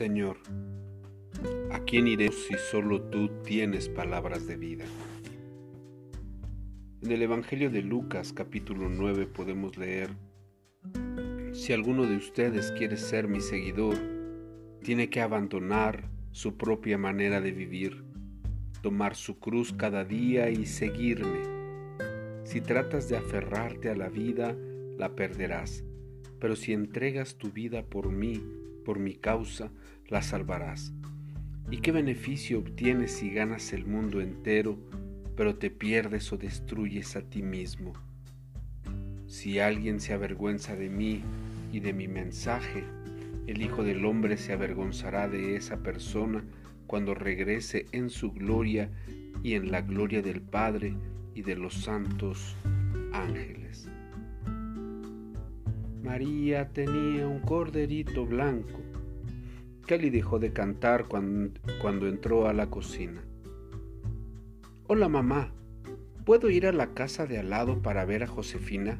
Señor, ¿a quién iré si solo tú tienes palabras de vida? En el Evangelio de Lucas capítulo 9 podemos leer, Si alguno de ustedes quiere ser mi seguidor, tiene que abandonar su propia manera de vivir, tomar su cruz cada día y seguirme. Si tratas de aferrarte a la vida, la perderás, pero si entregas tu vida por mí, por mi causa, la salvarás. ¿Y qué beneficio obtienes si ganas el mundo entero, pero te pierdes o destruyes a ti mismo? Si alguien se avergüenza de mí y de mi mensaje, el Hijo del Hombre se avergonzará de esa persona cuando regrese en su gloria y en la gloria del Padre y de los santos ángeles. María tenía un corderito blanco. Kelly dejó de cantar cuando, entró a la cocina. Hola mamá, ¿puedo ir a la casa de al lado para ver a Josefina?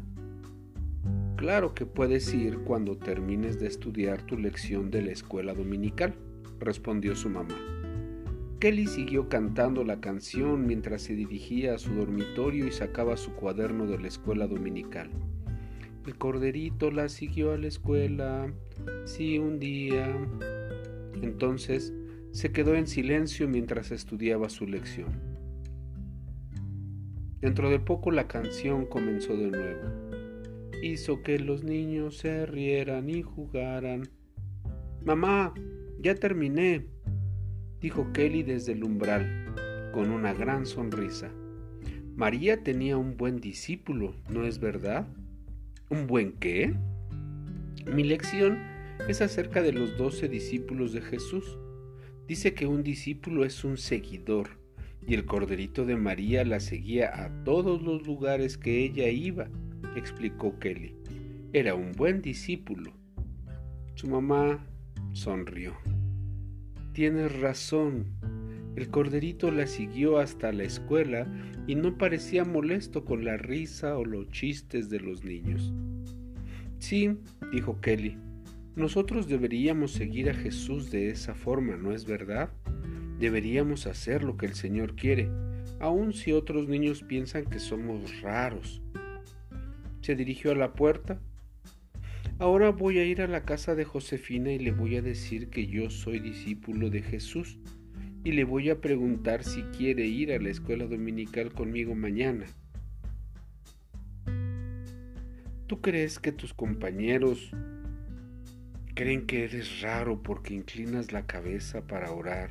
Claro que puedes ir cuando termines de estudiar tu lección de la escuela dominical, respondió su mamá. Kelly siguió cantando la canción mientras se dirigía a su dormitorio y sacaba su cuaderno de la escuela dominical. El corderito la siguió a la escuela, sí, un día. Entonces se quedó en silencio mientras estudiaba su lección. Dentro de poco la canción comenzó de nuevo. Hizo que los niños se rieran y jugaran. Mamá, ya terminé, dijo Kelly desde el umbral, con una gran sonrisa. María tenía un buen discípulo, ¿no es verdad? ¿Un buen qué? Mi lección es acerca de los doce discípulos de Jesús. Dice que un discípulo es un seguidor y el corderito de María la seguía a todos los lugares que ella iba, explicó Kelly. Era un buen discípulo. Su mamá sonrió. Tienes razón. El corderito la siguió hasta la escuela y no parecía molesto con la risa o los chistes de los niños. Sí, dijo Kelly, nosotros deberíamos seguir a Jesús de esa forma, ¿no es verdad? Deberíamos hacer lo que el Señor quiere, aun si otros niños piensan que somos raros. Se dirigió a la puerta. Ahora voy a ir a la casa de Josefina y le voy a decir que yo soy discípulo de Jesús y le voy a preguntar si quiere ir a la escuela dominical conmigo mañana. ¿Tú crees que tus compañeros creen que eres raro porque inclinas la cabeza para orar?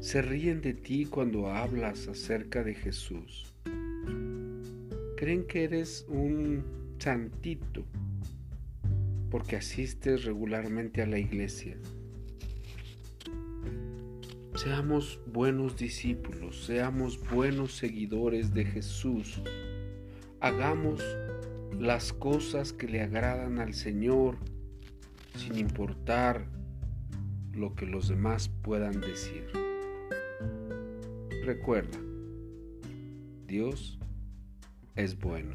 Se ríen de ti cuando hablas acerca de Jesús. Creen que eres un santito porque asistes regularmente a la iglesia. Seamos buenos discípulos, seamos buenos seguidores de Jesús. Hagamos las cosas que le agradan al Señor sin importar lo que los demás puedan decir. Recuerda, Dios es bueno.